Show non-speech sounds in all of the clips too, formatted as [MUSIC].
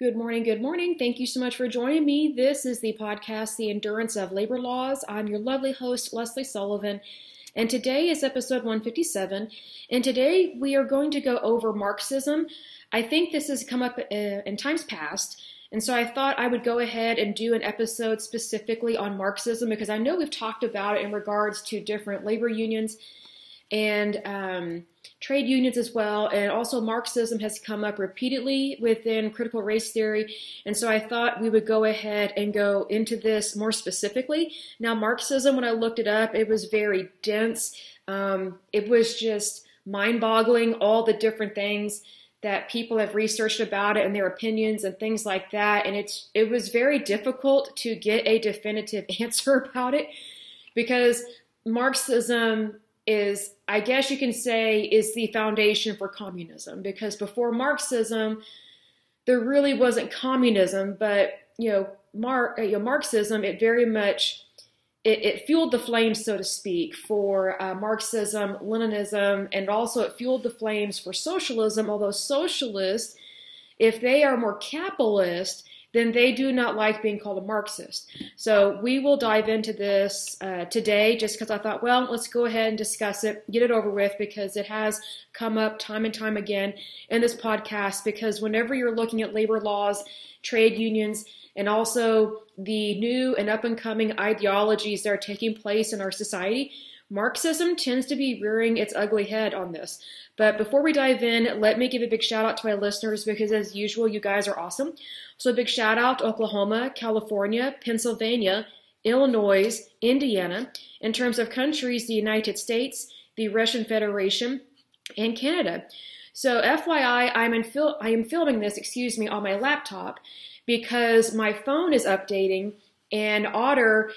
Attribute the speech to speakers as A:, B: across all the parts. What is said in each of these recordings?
A: Good morning, good morning. Thank you so much for joining me. This is the podcast, The Endurance of Labor Laws. I'm your lovely host, Lesley Sullivan, and today is episode 157. And today we are going to go over Marxism. I think this has come up uh, in times past, and so I thought I would go ahead and do an episode specifically on Marxism because I know we've talked about it in regards to different labor unions and um, trade unions as well. And also, Marxism has come up repeatedly within critical race theory. And so I thought we would go ahead and go into this more specifically. Now, Marxism, when I looked it up, it was very dense. Um, it was just mind boggling, all the different things that people have researched about it and their opinions and things like that and it's it was very difficult to get a definitive [LAUGHS] answer about it because marxism is, I guess you can say, is the foundation for communism. Because before Marxism, there really wasn't communism, but you know, uh, you know Marxism, it very much it, it, fueled the flames, so to speak, for uh, Marxism, Leninism, and also it fueled the flames for socialism. Although socialists, if they are more capitalist, then they do not like being called a Marxist. So we will dive into this uh, today just because I thought, well, let's go ahead and discuss it, get it over with, because it has come up time and time again in this podcast. Because whenever you're looking at labor laws, trade unions, and also the new and up and coming ideologies that are taking place in our society, Marxism tends to be rearing its ugly head on this. But before we dive in, let me give a big shout out to my listeners because, as usual, you guys are awesome. So, a big shout out to Oklahoma, California, Pennsylvania, Illinois, Indiana. In terms of countries, the United States, the Russian Federation, and Canada. So, FYI, I'm in fil- I am filming this, excuse me, on my laptop because my phone is updating and Otter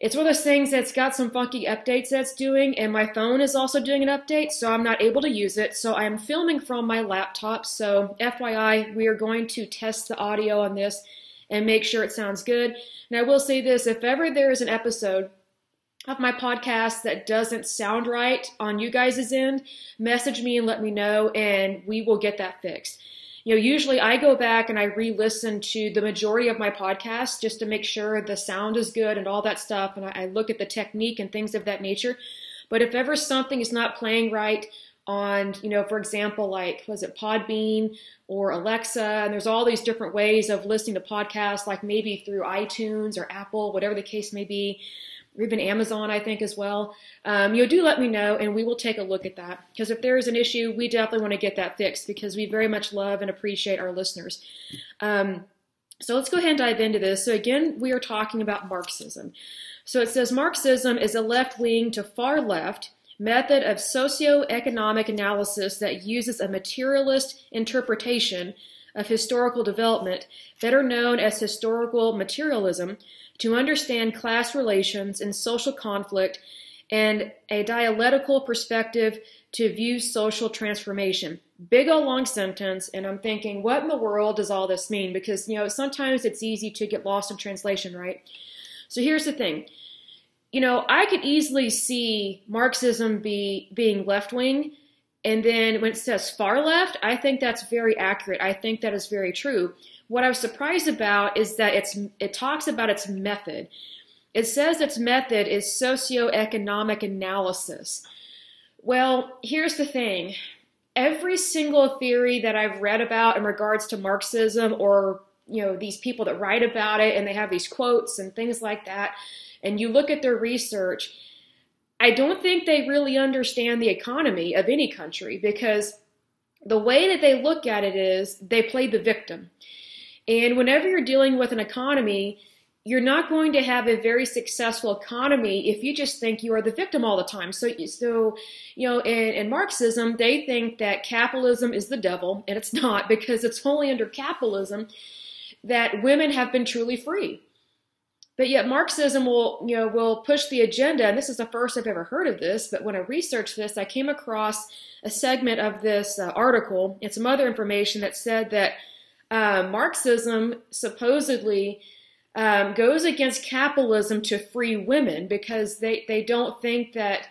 A: it's one of those things that's got some funky updates that's doing, and my phone is also doing an update, so I'm not able to use it. So I'm filming from my laptop. So, FYI, we are going to test the audio on this and make sure it sounds good. And I will say this if ever there is an episode of my podcast that doesn't sound right on you guys' end, message me and let me know, and we will get that fixed you know, usually I go back and I re-listen to the majority of my podcasts just to make sure the sound is good and all that stuff, and I, I look at the technique and things of that nature. But if ever something is not playing right on, you know, for example, like was it Podbean or Alexa, and there's all these different ways of listening to podcasts, like maybe through iTunes or Apple, whatever the case may be or even Amazon, I think, as well. Um, you know, do let me know, and we will take a look at that. Because if there is an issue, we definitely want to get that fixed because we very much love and appreciate our listeners. Um, so let's go ahead and dive into this. So again, we are talking about Marxism. So it says Marxism is a left wing to far left method of socio-economic analysis that uses a materialist interpretation of historical development, better known as historical materialism, to understand class relations and social conflict, and a dialectical perspective to view social transformation. Big old long sentence, and I'm thinking, what in the world does all this mean? Because, you know, sometimes it's easy to get lost in translation, right? So here's the thing. You know, I could easily see Marxism be being left wing, and then when it says far left, I think that's very accurate. I think that is very true what I was surprised about is that it's it talks about its method. It says its method is socioeconomic analysis. Well, here's the thing. Every single theory that I've read about in regards to Marxism or you know these people that write about it and they have these quotes and things like that and you look at their research, I don't think they really understand the economy of any country because the way that they look at it is they play the victim. And whenever you're dealing with an economy, you're not going to have a very successful economy if you just think you are the victim all the time. So, so you know, in, in Marxism, they think that capitalism is the devil, and it's not [LAUGHS] because it's only under capitalism that women have been truly free. But yet Marxism will, you know, will push the agenda, and this is the first I've ever heard of this. But when I researched this, I came across a segment of this uh, article and some other information that said that uh, Marxism supposedly um, goes against capitalism to free women because they, they don't think that,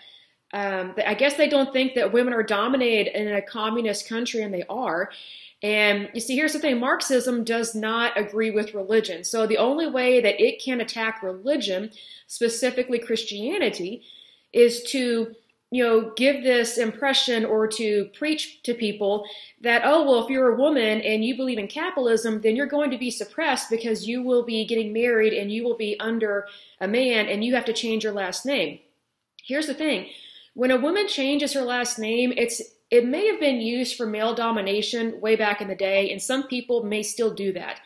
A: um, I guess they don't think that women are dominated in a communist country, and they are. And you see, here's the thing Marxism does not agree with religion. So the only way that it can attack religion, specifically Christianity, is to you know, give this impression or to preach to people that, oh, well, if you're a woman and you believe in capitalism, then you're going to be suppressed because you will be getting married and you will be under a man and you have to change your last name. Here's the thing when a woman changes her last name, it's it may have been used for male domination way back in the day, and some people may still do that.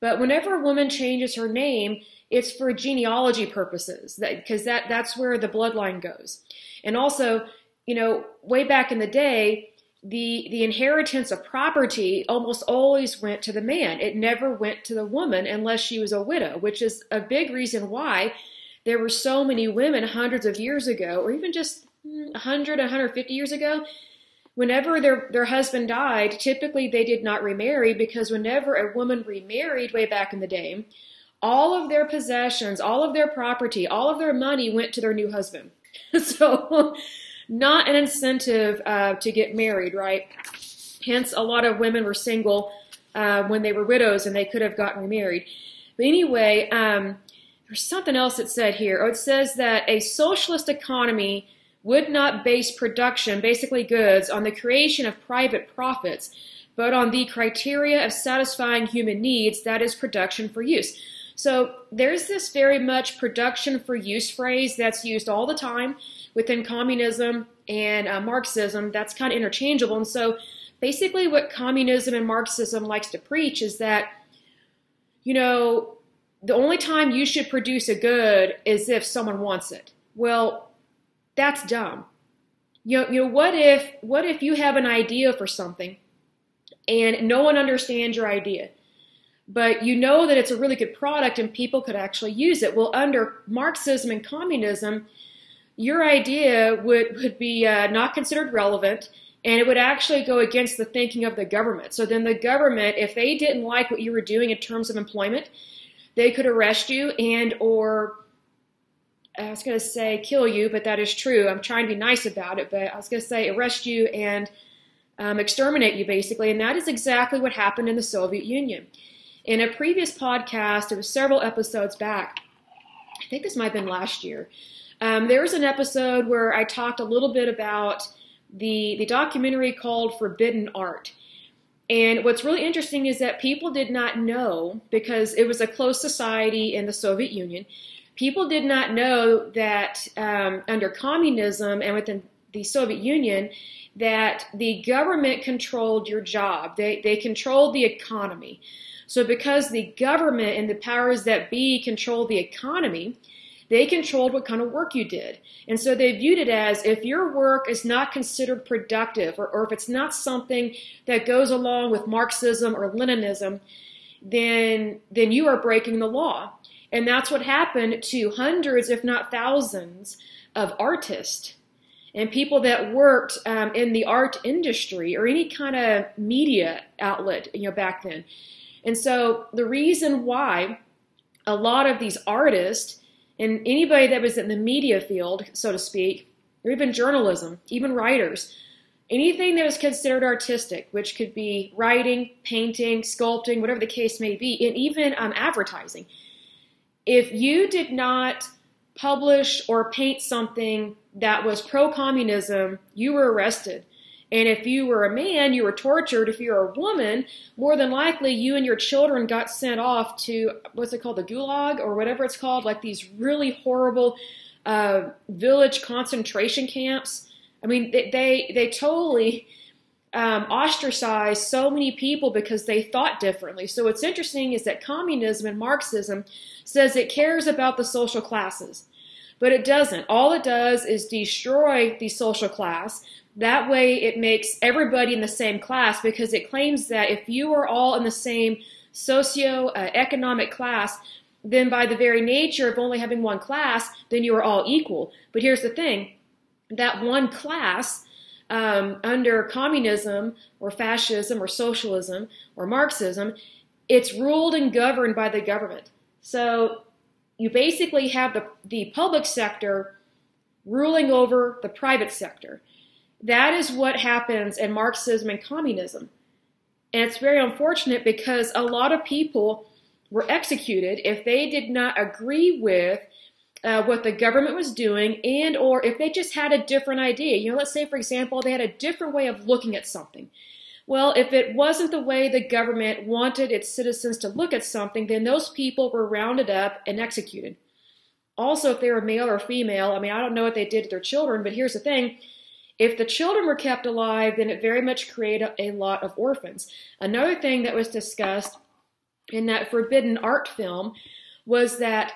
A: But whenever a woman changes her name, it's for genealogy purposes, because that, that that's where the bloodline goes. And also, you know, way back in the day, the the inheritance of property almost always went to the man. It never went to the woman unless she was a widow, which is a big reason why there were so many women hundreds of years ago, or even just 100, 150 years ago, whenever their, their husband died, typically they did not remarry because whenever a woman remarried way back in the day, all of their possessions, all of their property, all of their money went to their new husband. [LAUGHS] so, not an incentive uh, to get married, right? Hence, a lot of women were single uh, when they were widows and they could have gotten remarried. But anyway, um, there's something else it said here. Oh, it says that a socialist economy would not base production, basically goods, on the creation of private profits, but on the criteria of satisfying human needs, that is, production for use. So there's this very much production for use phrase that's used all the time within communism and uh, Marxism. That's kind of interchangeable. And so basically, what communism and Marxism likes to preach is that, you know, the only time you should produce a good is if someone wants it. Well, that's dumb. You know, you know what if what if you have an idea for something and no one understands your idea? But you know that it's a really good product and people could actually use it. Well, under Marxism and communism, your idea would, would be uh, not considered relevant and it would actually go against the thinking of the government. So then the government, if they didn't like what you were doing in terms of employment, they could arrest you and or I was going to say kill you, but that is true. I'm trying to be nice about it, but I was going to say arrest you and um, exterminate you, basically. And that is exactly what happened in the Soviet Union. In a previous podcast, it was several episodes back, I think this might have been last year, um, there was an episode where I talked a little bit about the, the documentary called Forbidden Art. And what's really interesting is that people did not know, because it was a closed society in the Soviet Union, people did not know that um, under communism and within the Soviet Union, that the government controlled your job. They, they controlled the economy. So, because the government and the powers that be controlled the economy, they controlled what kind of work you did. And so they viewed it as if your work is not considered productive or, or if it's not something that goes along with Marxism or Leninism, then, then you are breaking the law. And that's what happened to hundreds, if not thousands, of artists and people that worked um, in the art industry or any kind of media outlet, you know, back then. And so the reason why a lot of these artists and anybody that was in the media field, so to speak, or even journalism, even writers, anything that was considered artistic, which could be writing, painting, sculpting, whatever the case may be, and even um, advertising, if you did not publish or paint something that was pro communism, you were arrested. And if you were a man, you were tortured. If you're a woman, more than likely you and your children got sent off to what's it called, the gulag or whatever it's called, like these really horrible uh, village concentration camps. I mean, they they, they totally um, ostracized so many people because they thought differently. So what's interesting is that communism and Marxism says it cares about the social classes. But it doesn't. All it does is destroy the social class that way, it makes everybody in the same class because it claims that if you are all in the same socio-economic class, then by the very nature of only having one class, then you are all equal. But here's the thing that one class um, under communism or fascism or socialism or Marxism, it's ruled and governed by the government. So you basically have the, the public sector ruling over the private sector. That is what happens in Marxism and communism. And it's very unfortunate because a lot of people were executed if they did not agree with uh, what the government was doing and or if they just had a different idea. You know, let's say, for example, they had a different way of looking at something. Well, if it wasn't the way the government wanted its citizens to look at something, then those people were rounded up and executed. Also, if they were male or female, I mean, I don't know what they did to their children, but here's the thing. If the children were kept alive, then it very much created a lot of orphans. Another thing that was discussed in that forbidden art film was that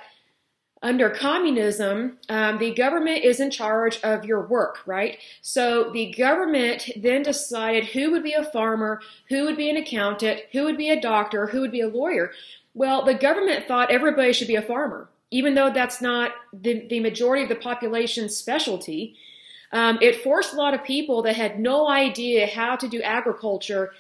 A: under communism, um, the government is in charge of your work, right? So the government then decided who would be a farmer, who would be an accountant, who would be a doctor, who would be a lawyer. Well, the government thought everybody should be a farmer, even though that's not the, the majority of the population's specialty. Um, it forced a lot of people that had no idea how to do agriculture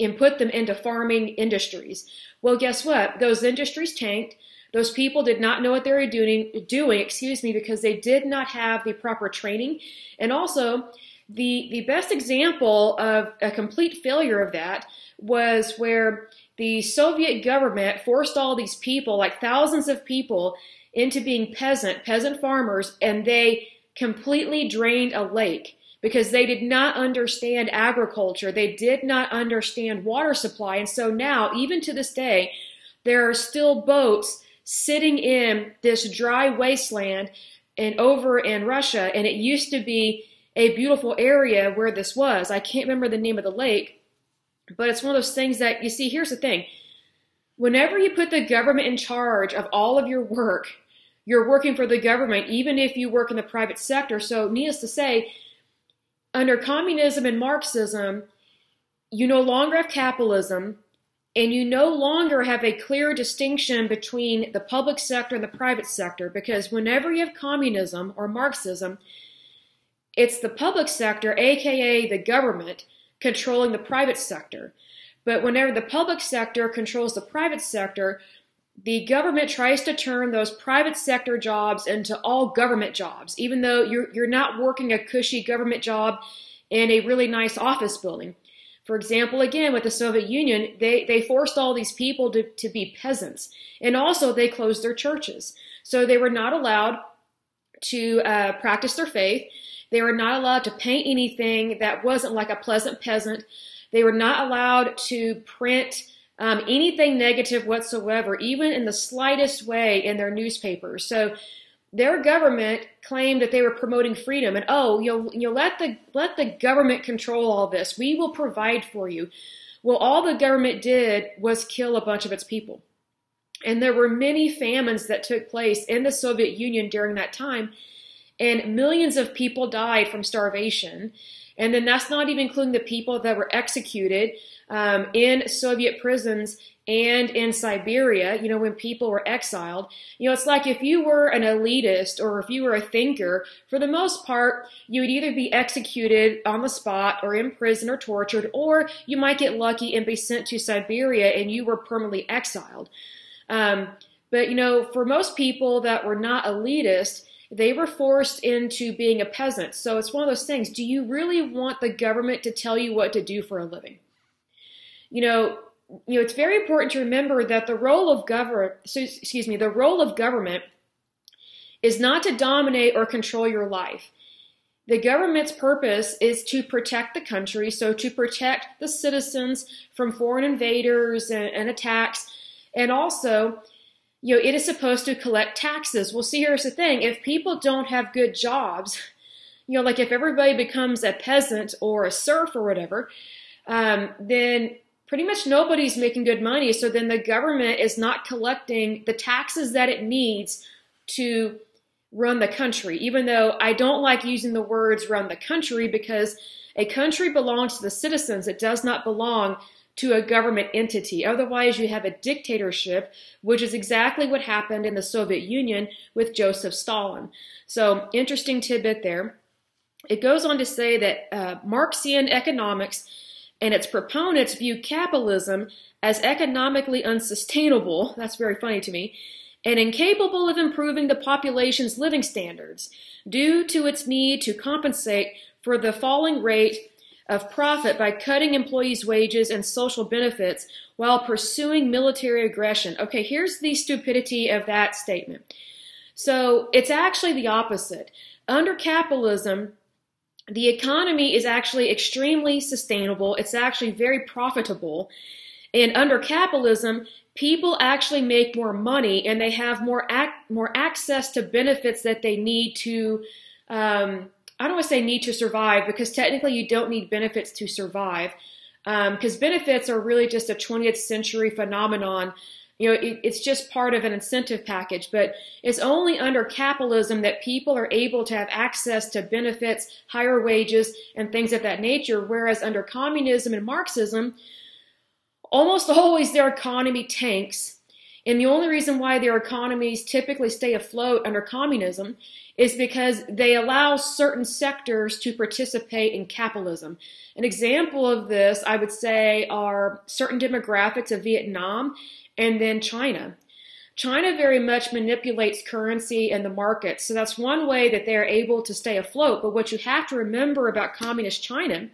A: and put them into farming industries. Well, guess what? Those industries tanked. Those people did not know what they were doing, doing, excuse me, because they did not have the proper training. And also, the the best example of a complete failure of that was where the Soviet government forced all these people, like thousands of people, into being peasant, peasant farmers, and they completely drained a lake because they did not understand agriculture. They did not understand water supply. And so now, even to this day, there are still boats sitting in this dry wasteland and over in Russia. And it used to be a beautiful area where this was. I can't remember the name of the lake, but it's one of those things that you see. Here's the thing whenever you put the government in charge of all of your work, you're working for the government, even if you work in the private sector. So, needless to say, under communism and Marxism, you no longer have capitalism and you no longer have a clear distinction between the public sector and the private sector because whenever you have communism or Marxism, it's the public sector, aka the government, controlling the private sector. But whenever the public sector controls the private sector, the government tries to turn those private sector jobs into all government jobs, even though you're, you're not working a cushy government job in a really nice office building. For example, again, with the Soviet Union, they, they forced all these people to, to be peasants. And also, they closed their churches. So they were not allowed to uh, practice their faith. They were not allowed to paint anything that wasn't like a pleasant peasant. They were not allowed to print um, anything negative whatsoever, even in the slightest way in their newspapers. So their government claimed that they were promoting freedom and oh you'll you'll let the let the government control all this. We will provide for you. Well all the government did was kill a bunch of its people. And there were many famines that took place in the soviet union during that time and millions of people died from starvation and then that's not even including the people that were executed um, in Soviet prisons and in Siberia, you know, when people were exiled. You know, it's like if you were an elitist or if you were a thinker, for the most part, you would either be executed on the spot or in prison or tortured, or you might get lucky and be sent to Siberia and you were permanently exiled. Um, but, you know, for most people that were not elitist, they were forced into being a peasant. So it's one of those things. Do you really want the government to tell you what to do for a living? you know, you know, it's very important to remember that the role of government, excuse me, the role of government is not to dominate or control your life. The government's purpose is to protect the country, so to protect the citizens from foreign invaders and, and attacks, and also, you know, it is supposed to collect taxes. Well, see, here's the thing: if people don't have good jobs, you know, like if everybody becomes a peasant or a serf or whatever, um, then pretty much nobody's making good money. So then the government is not collecting the taxes that it needs to run the country. Even though I don't like using the words run the country because a country belongs to the citizens, it does not belong to a government entity. Otherwise, you have a dictatorship, which is exactly what happened in the Soviet Union with Joseph Stalin. So, interesting tidbit there. It goes on to say that uh, Marxian economics and its proponents view capitalism as economically unsustainable, that's very funny to me, and incapable of improving the population's living standards due to its need to compensate for the falling rate of profit by cutting employees' wages and social benefits while pursuing military aggression. Okay, here's the stupidity of that statement. So it's actually the opposite. Under capitalism, the economy is actually extremely sustainable. It's actually very profitable. And under capitalism, people actually make more money and they have more ac- more access to benefits that they need to um, I don't want to say need to survive because technically you don't need benefits to survive because um, benefits are really just a 20th century phenomenon. You know, it, it's just part of an incentive package, but it's only under capitalism that people are able to have access to benefits, higher wages, and things of that nature. Whereas under communism and Marxism, almost [LAUGHS] always their economy tanks. And the only reason why their economies typically stay afloat under communism is because they allow certain sectors to participate in capitalism. An example of this, I would say, are certain demographics of Vietnam and then China. China very much manipulates currency and the market, so that's one way that they're able to stay afloat. But what you have to remember about communist China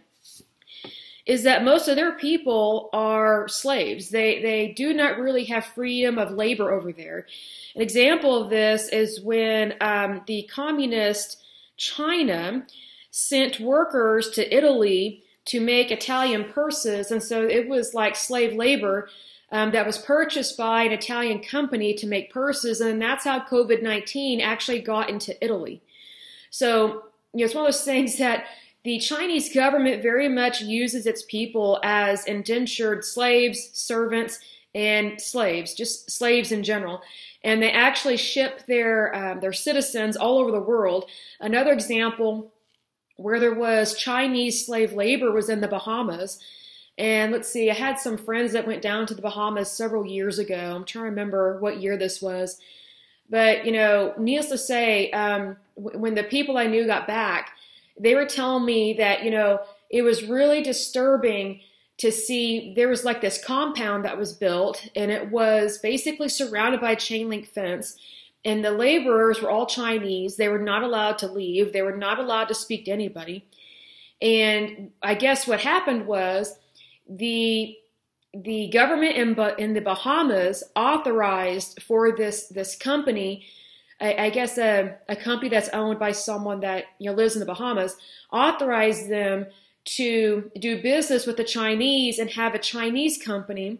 A: is that most of their people are slaves. They they do not really have freedom of labor over there. An example of this is when um, the communist China sent workers to Italy to make Italian purses, and so it was like slave labor um, that was purchased by an Italian company to make purses, and that's how COVID nineteen actually got into Italy. So you know, it's one of those things that the Chinese government very much uses its people as indentured slaves, servants, and slaves, just slaves in general. And they actually ship their um, their citizens all over the world. Another example where there was Chinese slave labor was in the Bahamas. And let's see, I had some friends that went down to the Bahamas several years ago. I'm trying to remember what year this was. But, you know, needless to say, um, when the people I knew got back, they were telling me that, you know, it was really disturbing to see there was like this compound that was built and it was basically surrounded by a chain link fence and the laborers were all Chinese. They were not allowed to leave. They were not allowed to speak to anybody. And I guess what happened was the the government in, in the Bahamas authorized for this this company I, I guess a, a company that's owned by someone that you know lives in the Bahamas authorized them to do business with the Chinese and have a Chinese company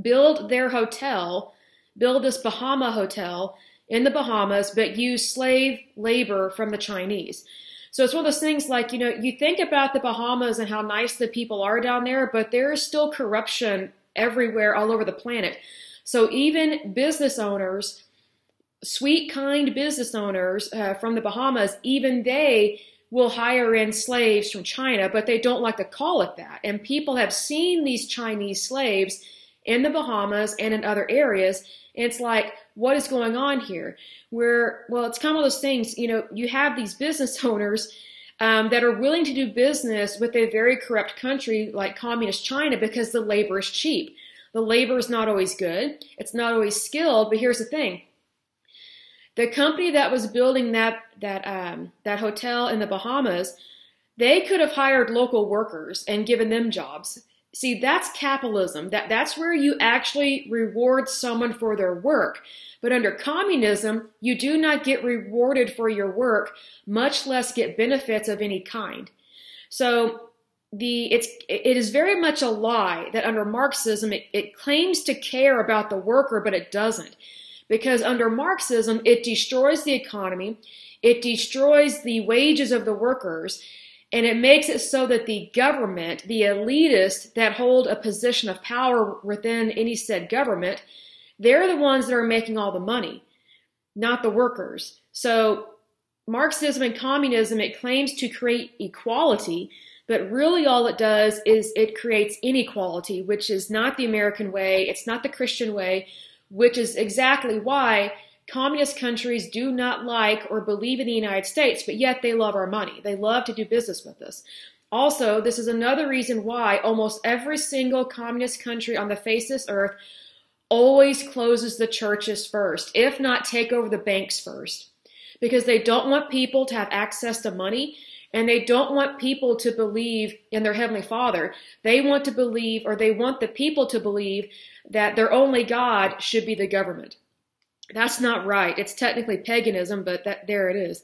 A: build their hotel, build this Bahama hotel in the Bahamas, but use slave labor from the Chinese. So it's one of those things like, you know, you think about the Bahamas and how nice the people are down there, but there is still corruption everywhere all over the planet. So even business owners sweet, kind business owners uh, from the Bahamas, even they will hire in slaves from China, but they don't like to call it that. And people have seen these Chinese slaves in the Bahamas and in other areas. And it's like, what is going on here? Where, well, it's kind of those things, you know, you have these business [LAUGHS] owners um, that are willing to do business with a very corrupt country like communist China because the labor is cheap. The labor is not always good. It's not always skilled, but here's the thing the company that was building that that um, that hotel in the Bahamas, they could have hired local workers and given them jobs. See, that's capitalism. That that's where you actually reward someone for their work. But under communism, you do not get rewarded for your work, much less get benefits of any kind. So the it's it is very much a lie that under Marxism it, it claims to care about the worker, but it doesn't because under Marxism, it destroys the economy, it destroys the wages of the workers, and it makes it so that the government, the elitists that hold a position of power within any said government, they're the ones that are making all the money, not the workers. So Marxism and communism, it claims to create equality, but really all it does is it creates inequality, which is not the American way, it's not the Christian way, which is exactly why communist countries do not like or believe in the United States, but yet they love our money. They love to do business with us. Also, this is another reason why almost every single communist country on the face of this earth always closes the churches first, if not take over the banks first, because they don't want people to have access to money. And they don't want people to believe in their Heavenly Father. They want to believe, or they want the people to believe, that their only God should be the government. That's not right. It's technically paganism, but that there it is.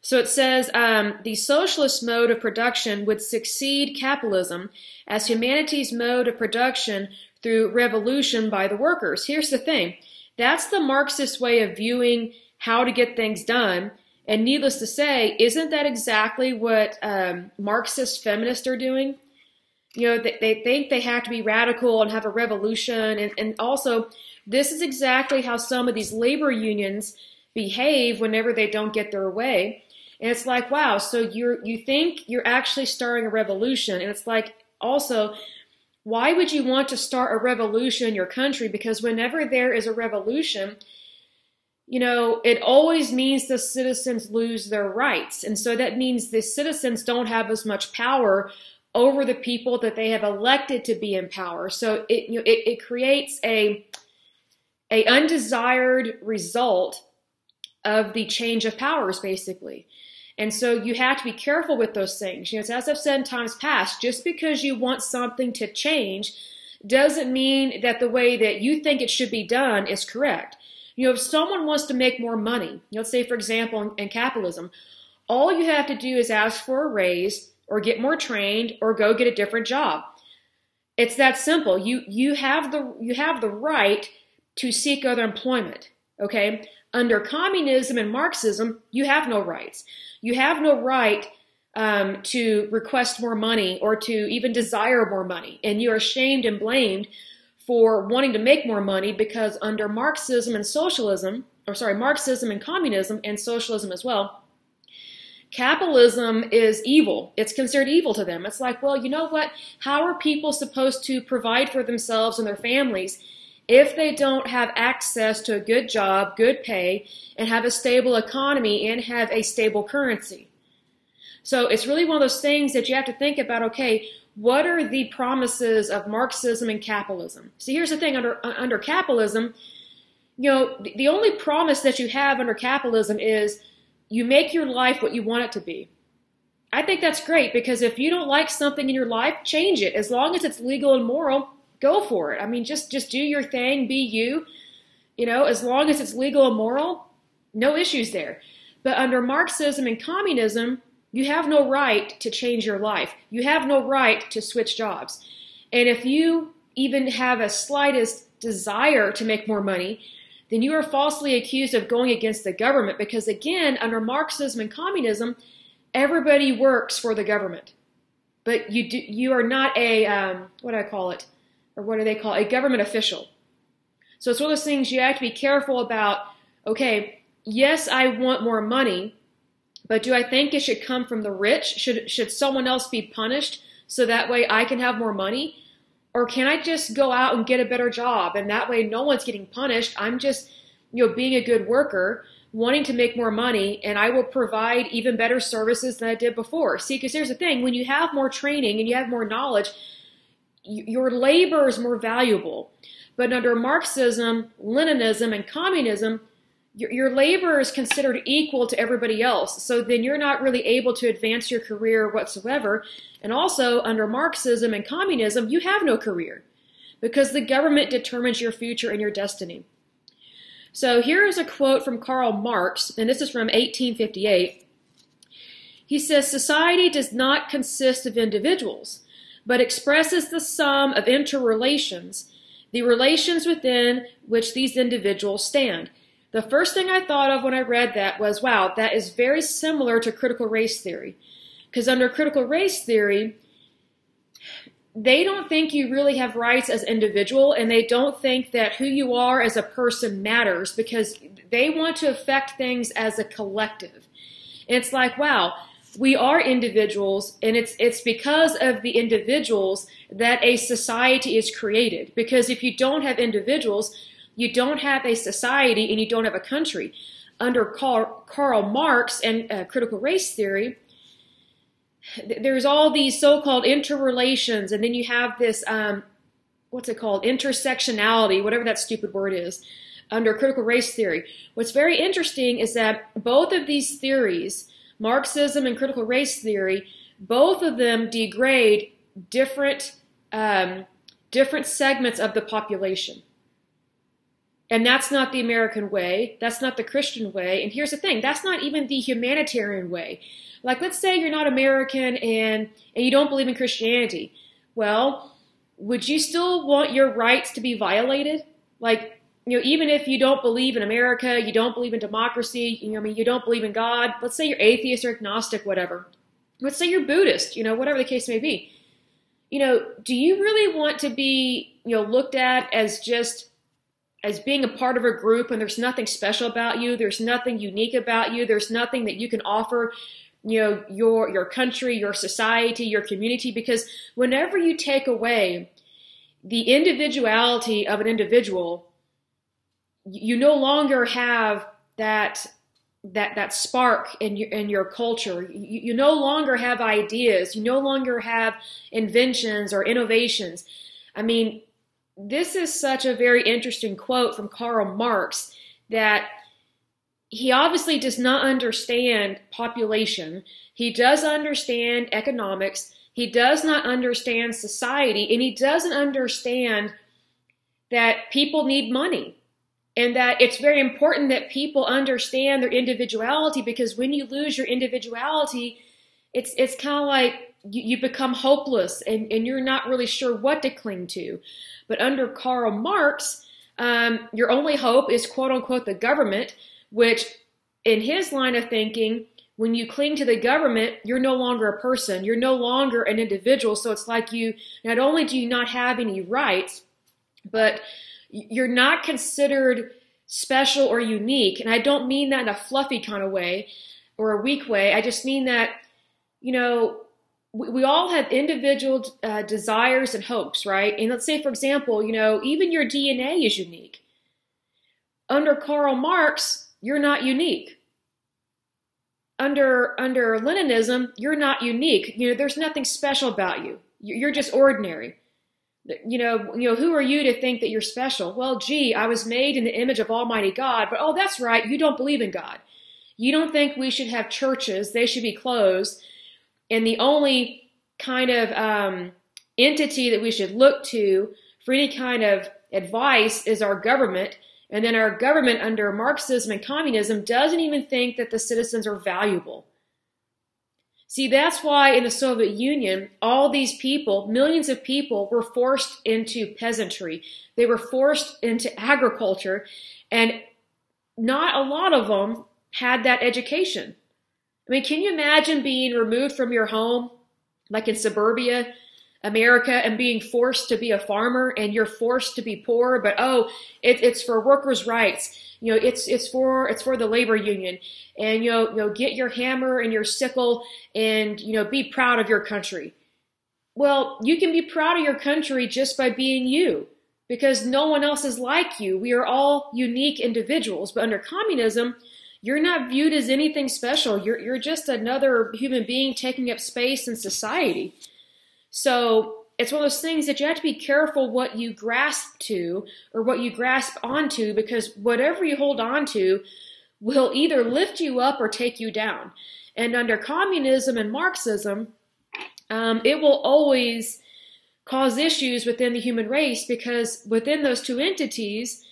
A: So it says um, the socialist mode of production would succeed capitalism as humanity's mode of production through revolution by the workers. Here's the thing that's the Marxist way of viewing how to get things done. And needless to say, isn't that exactly what um, Marxist feminists are doing? You know, they, they think they have to be radical and have a revolution. And, and also, this is exactly how some of these labor unions behave whenever they don't get their way. And it's like, wow, so you're you think you're actually starting a revolution. And it's like also, why would you want to start a revolution in your country? Because whenever there is a revolution, you know, it always means the citizens lose their rights. And so that means the citizens don't have as much power over the people that they have elected to be in power. So it, you know, it, it creates a, a undesired result of the change of powers, basically. And so you have to be careful with those things. You know, as I've said in times past, just because you want something to change doesn't mean that the way that you think it should be done is correct. You know, if someone wants to make more money, let's say, for example, in, in capitalism, all you have to do is ask for a raise or get more trained or go get a different job. It's that simple. You you have the you have the right to seek other employment. Okay? Under communism and Marxism, you have no rights. You have no right um, to request more money or to even desire more money. And you're shamed and blamed for wanting to make more money because under Marxism and socialism, or sorry, Marxism and communism and socialism as well, capitalism is evil. It's considered evil to them. It's like, well, you know what? How are people supposed to provide for themselves and their families if they don't have access to a good job, good pay, and have a stable economy and have a stable currency. So it's really one of those things that you have to think about okay, what are the promises of Marxism and capitalism? See, here's the thing under, uh, under capitalism, you know, the only promise that you have under capitalism is you make your life what you want it to be. I think that's great because if you don't like something in your life, change it. As long as it's legal and moral, go for it. I mean, just just do your thing, be you. You know, as long as it's legal and moral, no issues there. But under Marxism and communism, you have no right to change your life. You have no right to switch jobs. And if you even have a slightest desire to make more money, then you are falsely accused of going against the government because again, under Marxism and communism, everybody works for the government. But you do, you are not a um, what do I call it? or what do they call it? a government official. So it's one of those things you have to be careful about. Okay, yes, I want more money, but do I think it should come from the rich? Should should someone else be punished so that way I can have more money? Or can I just go out and get a better job and that way no one's getting punished? I'm just, you know, being a good worker, wanting to make more money, and I will provide even better services than I did before. See, because here's the thing when you have more training and you have more knowledge, your labor is more valuable. But under Marxism, Leninism, and communism, your, your labor is considered equal to everybody else. So then you're not really able to advance your career whatsoever. And also, under Marxism and communism, you have no career because the government determines your future and your destiny. So here is a quote from Karl Marx, and this is from 1858. He says, Society does not consist of individuals but expresses the sum of interrelations, the relations within which these individuals stand. The first thing I thought of when I read that was, wow, that is very similar to critical race theory. Because under critical race theory, they don't think you really have rights as individual and they don't think that who you are as a person matters because they want to affect things as a collective. And it's like, wow, we are individuals and it's it's because of the individuals that a society is created because if you don't have individuals you don't have a society and you don't have a country. Under karl, karl marx and uh, critical race theory there's all these so-called interrelations and then you have this um, what's it called? Intersectionality whatever that stupid word is under critical race theory. What's very interesting is that both of these theories Marxism and critical race theory, both of them degrade different um, different segments of the population. And that's not the American way. That's not the Christian way. And here's the thing that's not even the humanitarian way. Like, let's say you're not American and, and you don't believe in Christianity. Well, would you still want your rights to be violated? Like, you know, even if you don't believe in America, you don't believe in democracy, you know, I mean, you don't believe in God, let's say you're atheist or agnostic, whatever. Let's say you're Buddhist, you know, whatever the case may be. You know, do you really want to be, you know, looked at as just as being a part of a group and there's nothing special about you, there's nothing unique about you, there's nothing that you can offer you know your your country, your society, your community because whenever you take away the individuality of an individual, you no longer have that that that spark in your in your culture. You, you no longer have ideas. You no longer have inventions or innovations. I mean, this is such a very interesting quote from Karl Marx that he obviously does not understand population. He does understand economics. He does not understand society, and he doesn't understand that people need money and that it's very important that people understand their individuality because when you lose your individuality, it's it's kind of like you, you become hopeless and, and you're not really sure what to cling to. But under Karl Marx, um, your only hope is quote unquote the government, which in his line of thinking, when you cling to the government, you're no longer a person. You're no longer an individual. So it's like you, not only do you not have any rights, but you're not considered special or unique. And I don't mean that in a fluffy kind of way or a weak way. I just mean that, you know, we, we all have individual uh, desires and hopes, right? And let's say, for example, you know, even your DNA is unique. Under Karl Marx, you're not unique. Under under Leninism, you're not unique. You know, there's nothing special about you. You're just ordinary. You know, you know, who are you to think that you're special? Well, gee, I was made in the image of Almighty God, but oh, that's right, you don't believe in God. You don't think we should have churches, they should be closed and the only kind of um, entity that we should look to for any kind of advice is our government. And then our government, under Marxism and communism, doesn't even think that the citizens are valuable. See, that's why in the Soviet Union, all these people, millions of people, were forced into peasantry. They were forced into agriculture, and not a lot of them had that education. I mean, can you imagine being removed from your home, like in suburbia, America, and being forced to be a farmer and you're forced to be poor, but oh, it, it's for workers' rights. You know, it's it's for it's for the labor union, and you know, you know, get your hammer and your sickle, and you know, be proud of your country. Well, you can be proud of your country just by being you, because no one else is like you. We are all unique individuals. But under communism, you're not viewed as anything special. You're, you're just another human being taking up space in society. So it's one of those things that you have to be careful what you grasp to or what you grasp onto because whatever you hold on to will either lift you up or take you down. And under communism and Marxism, um, it will always cause issues within the human race because within those two entities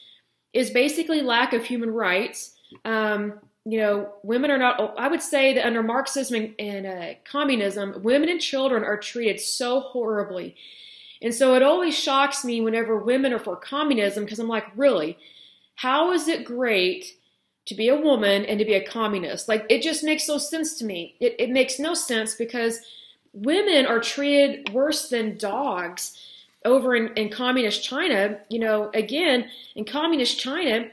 A: is basically lack of human rights um, you know, women are not, I would say that under Marxism and, and uh, communism, women and children are treated so horribly. And so it always shocks me whenever women are for communism because I'm like, really? How is it great to be a woman and to be a communist? Like, it just makes no sense to me. It, it makes no sense because women are treated worse than dogs over in, in communist China. You know, again, in communist China,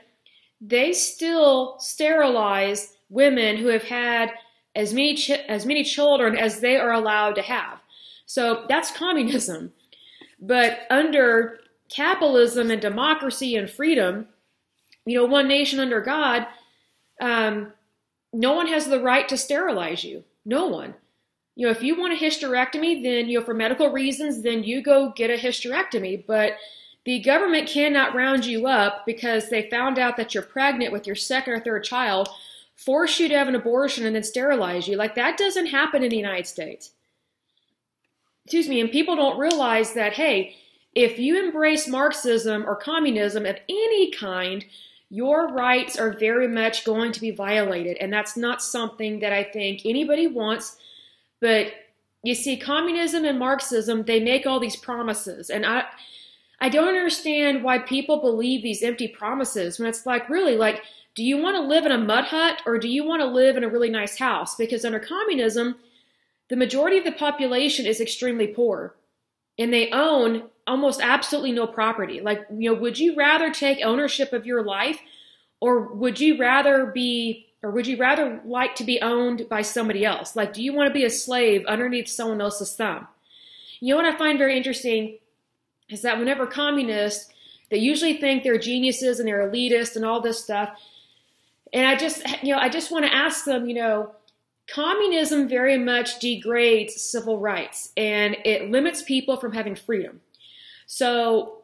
A: they still sterilize women who have had as many ch- as many children as they are allowed to have. So that's communism. But under capitalism and democracy and freedom, you know, one nation under God, um, no one has the right to sterilize you. No one. You know, if you want a hysterectomy, then you know for medical reasons, then you go get a hysterectomy. But the government cannot round you up because they found out that you're pregnant with your second or third child, force you to have an abortion and then sterilize you. Like that doesn't happen in the United States. Excuse me, and people don't realize that, hey, if you embrace Marxism or communism of any kind, your rights are very much going to be violated. And that's not something that I think anybody wants. But you see, communism and Marxism, they make all these promises. And I I don't understand why people believe these empty promises when it's like, really, like, do you want to live in a mud hut or do you want to live in a really nice house? Because under communism, the majority of the population is extremely poor and they own almost absolutely no property. Like, you know, would you rather take ownership of your life or would you rather be or would you rather like to be owned by somebody else? Like, do you want to be a slave underneath someone else's thumb? You know what I find very interesting is that whenever communists, they usually think they're geniuses and they're elitist and all this stuff. And I just, you know, I just want to ask them, you know, communism very much degrades civil rights and it limits people from having freedom. So,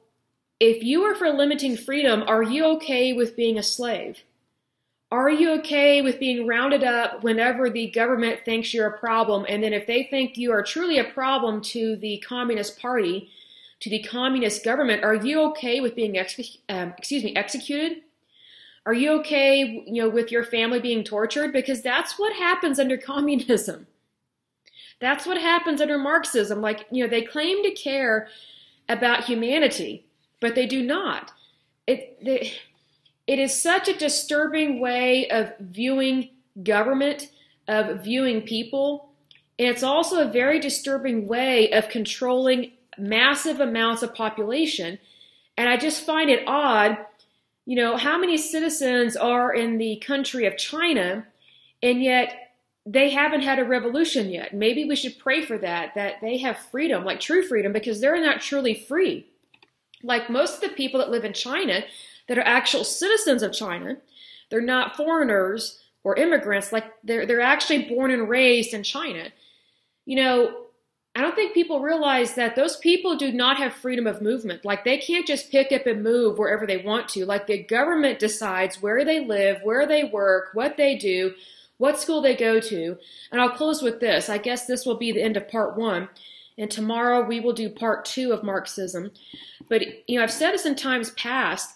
A: if you are for limiting freedom, are you okay with being a slave? Are you okay with being rounded up whenever the government thinks you're a problem? And then, if they think you are truly a problem to the Communist Party, to the Communist government, are you okay with being, ex- um, excuse me, executed? Are you okay, you know, with your family being tortured? Because that's what happens under [LAUGHS] communism. That's what happens under Marxism. Like, you know, they claim to care about humanity, but they do not. It, they, it is such a disturbing way of viewing government, of viewing people, and it's also a very disturbing way of controlling massive amounts of population. And I just find it odd you know, how many citizens are in the country of China and yet they haven't had a revolution yet? Maybe we should pray for that, that they have freedom, like true freedom, because they're not truly free. Like most of the people that live in China that are actual citizens of China, they're not foreigners or immigrants, like they're, they're actually born and raised in China. You know, I don't think people realize that those people do not have freedom of movement. Like they can't just pick up and move wherever they want to. Like the government decides where they live, where they work, what they do, what school they go to. And I'll close with this. I guess this will be the end of part one. And tomorrow we will do part two of Marxism. But, you know, I've said this in times past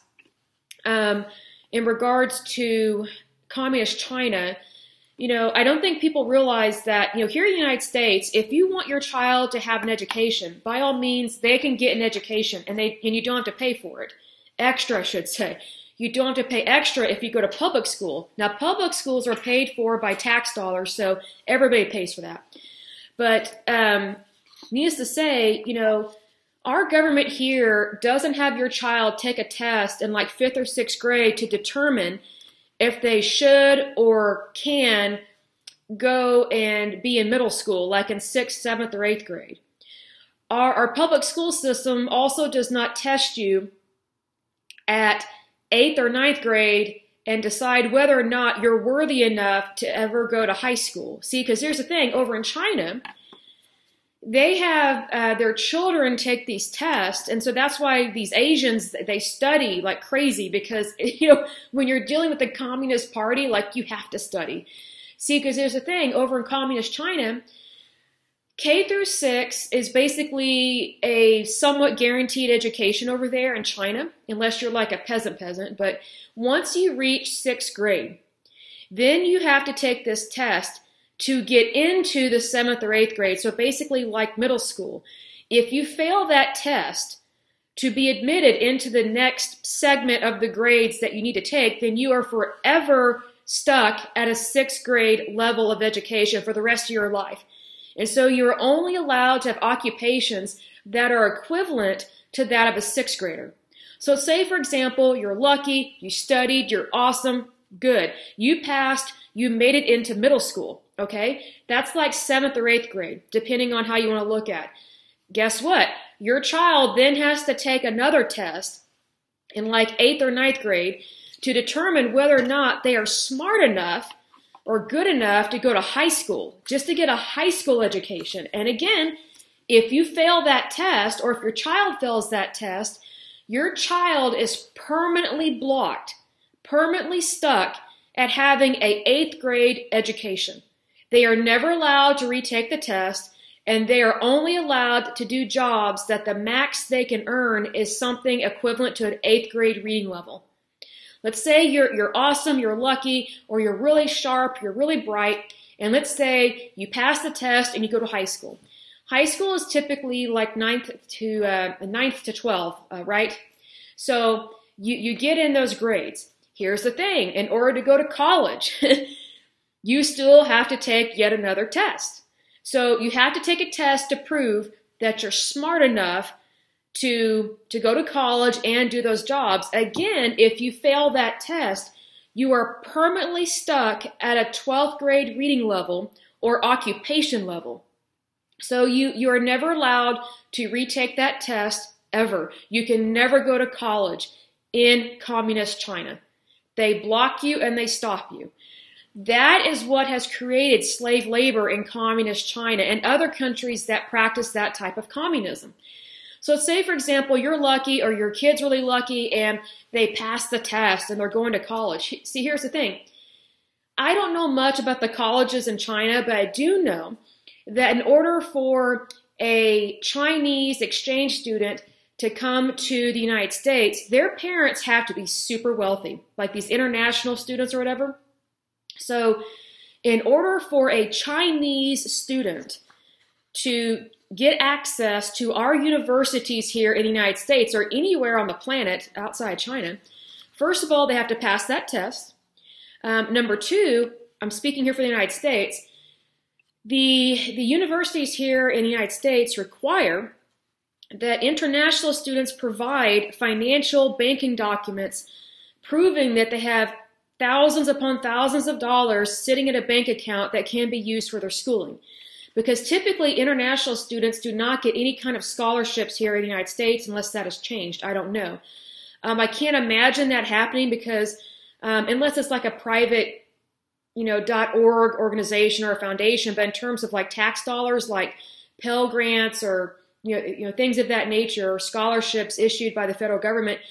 A: um, in regards to communist China you know, I don't think people realize that, you know, here in the United States, if you want your child to have an education, by all means, they can get an education and they and you don't have to pay for it. Extra, I should say. You don't have to pay extra if you go to public school. Now, public schools are paid for by tax dollars, so everybody pays for that. But um, needless to say, you know, our government here doesn't have your child take a test in like fifth or sixth grade to determine if they should or can go and be in middle school, like in sixth, seventh, or eighth grade. Our, our public school system also does not test you at eighth or ninth grade and decide whether or not you're worthy enough to ever go to high school. See, because here's the thing over in China, they have uh, their children take these tests. And so that's why these asians they study like crazy because [LAUGHS] you know when you're dealing with the communist party like you have to study. See because there's a thing over in communist china k through 6 is basically a somewhat guaranteed education over there in china unless you're like a peasant peasant. But once you reach sixth grade then you have to take this test to get into the seventh or eighth grade. So basically, like middle school. If you fail that test to be admitted into the next segment of the grades that you need to take, then you are forever stuck at a sixth grade level of education for the rest of your life. And so you're only allowed to have occupations that are equivalent to that of a sixth grader. So, say for example, you're lucky, you studied, you're awesome, good. You passed, you made it into middle school. Okay? That's like seventh or eighth grade, depending on how you want to look at. Guess what? Your child then has to take another test in like eighth or ninth grade to determine whether or not they are smart enough or good enough to go to high school, just to get a high school education. And again, if you fail that test or if your child fails that test, your child is permanently blocked, permanently stuck at having a eighth grade education. They are never allowed to retake the test, and they are only allowed to do jobs that the max they can earn is something equivalent to an eighth grade reading level. Let's say you're, you're awesome, you're lucky, or you're really sharp, you're really bright, and let's say you pass the test and you go to high school. High school is typically like ninth to uh, ninth to 12, uh, right? So you, you get in those grades. Here's the thing in order to go to college, [LAUGHS] you still have to take yet another test. So you have to take a test to prove that you're smart enough to, to go to college and do those jobs. Again, if you fail that test, you are permanently stuck at a 12th grade reading level or occupation level. So you, you are never allowed to retake that test ever. You can never go to college in communist China. They block you and they stop you. That is what has created slave labor in communist China and other countries that practice that type of communism. So, say for example, you're lucky or your kid's really lucky and they pass the test and they're going to college. See, here's the thing I don't know much about the colleges in China, but I do know that in order for a Chinese exchange student to come to the United States, their parents have to be super wealthy, like these international students or whatever. So, in order for a Chinese student to get access to our universities here in the United States or anywhere on the planet outside China, first of all, they have to pass that test. Um, number two, I'm speaking here for the United States. The, the universities here in the United States require that international students provide financial banking documents proving that they have thousands upon thousands of dollars sitting in a bank account that can be used for their schooling. Because typically international students do not get any kind of scholarships here in the United States unless that has changed. I don't know. Um, I can't imagine that happening because um, unless it's like a private, you know, .org organization or a foundation, but in terms of like tax dollars, like Pell Grants or you know, you know things of that nature or scholarships issued by the federal government,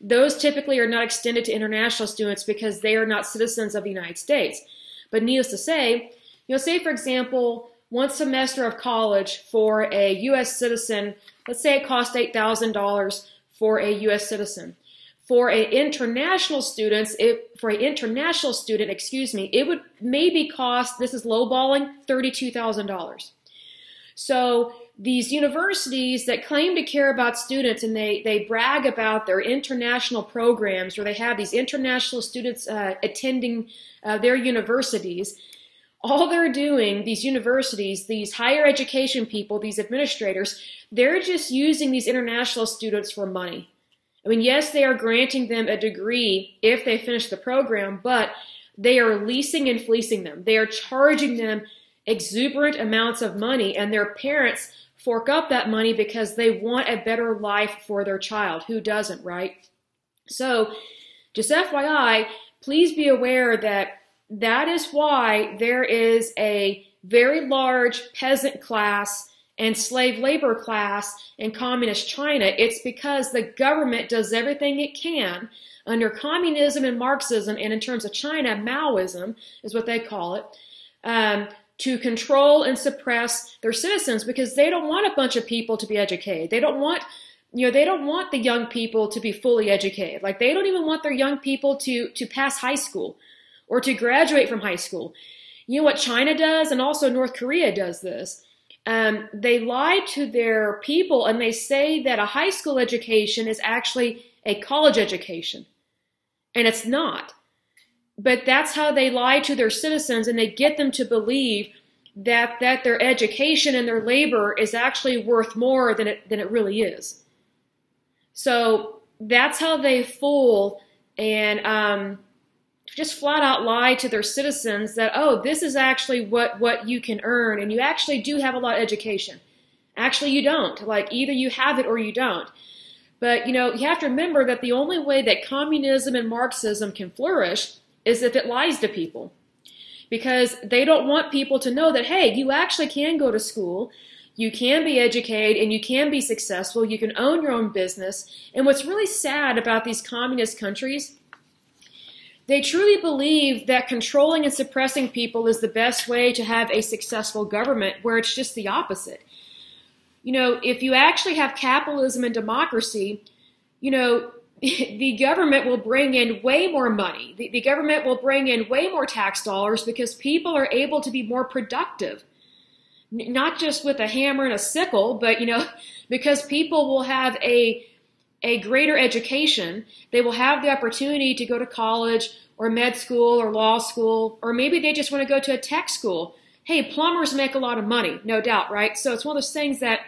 A: those typically are not extended to international students because they are not citizens of the United States. But needless to say, you know, say for example, one semester of college for a U.S. citizen, let's say it cost $8,000 for a U.S. citizen. For a international students, it, for an international student, excuse me, it would maybe cost, this is lowballing, $32,000. So these universities that claim to care about students and they, they brag about their international programs or they have these international students uh, attending uh, their universities, all they're doing, these universities, these higher education people, these administrators, they're just using these international students for money. I mean, yes, they are granting them a degree if they finish the program, but they are leasing and fleecing them. They are charging them exuberant amounts of money, and their parents fork up that money because they want a better life for their child. Who doesn't, right? So, just FYI, please be aware that that is why there is a very large peasant class and slave labor class in communist China. It's because the government does everything it can under communism and Marxism, and in terms of China, Maoism is what they call it, um, to control and suppress their citizens because they don't want a bunch of people to be educated. They don't want you know they don't want the young people to be fully educated like they don't even want their young people to to pass high school or to graduate from high school. You know what China does, and also North Korea does this. Um, they lie to their people and they say that a high school education is actually a college education. And it's not. But that's how they lie to their citizens and they get them to believe that, that their education and their labor is actually worth more than it, than it really is. So that's how they fool and um, just flat out lie to their citizens that, oh, this is actually what, what you can earn, and you actually do have a lot of education. Actually, you don't. Like, either you have it or you don't. But, you know, you have to remember that the only way that communism and Marxism can flourish is if it lies to people. Because they don't want people to know that, hey, you actually can go to school, you can be educated, and you can be successful, you can own your own business. And what's really sad about these communist countries They truly believe that controlling and suppressing people is the best way to have a successful government, where it's just the opposite. You know, if you actually have capitalism and democracy, you know, the government will bring in way more money. The, the, government will bring in way more tax dollars because people are able to be more productive. N- not just with a hammer and a sickle, but, you know, [LAUGHS] because people will have a, a greater education. They will have the opportunity to go to college or med school or law school, or maybe they just want to go to a tech school. Hey, plumbers make a lot of money, no doubt, right? So it's one of those things that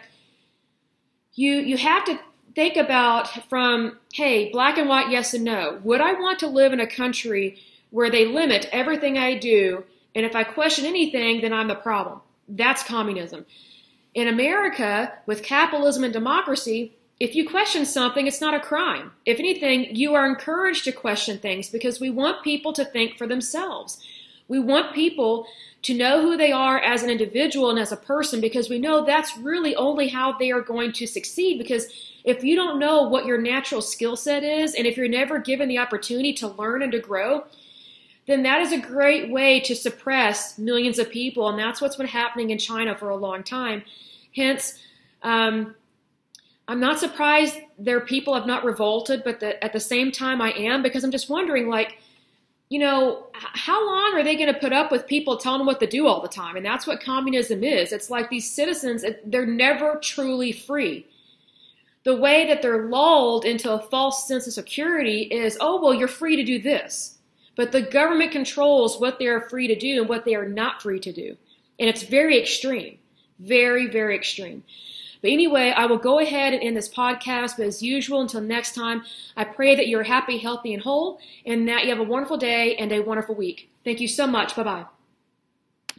A: you you have to think about from, hey, black and white, yes and no. Would I want to live in a country where they limit everything I do, and if I question anything, then I'm the problem? That's communism. In America, with capitalism and democracy, if you question something, it's not a crime. If anything, you are encouraged to question things because we want people to think for themselves. We want people to know who they are as an individual and as a person because we know that's really only how they are going to succeed because if you don't know what your natural skill set is, and if you're never given the opportunity to learn and to grow, then that is a great way to suppress millions of people. And that's what's been happening in China for a long time. Hence, um, I'm not surprised their people have not revolted, but the, at the same time, I am because I'm just wondering, like, you know, how long are they going to put up with people telling them what to do all the time? And that's what communism is. It's like these citizens, they're never truly free the way that they're lulled into a false sense of security is, oh, well, you're free to do this. But the government controls what they are free to do and what they are not free to do. And it's very extreme. Very, very extreme. But anyway, I will go ahead and end this podcast. But as usual, until next time, I pray that you're happy, healthy, and whole, and that you have a wonderful day and a wonderful week. Thank you so much. Bye bye.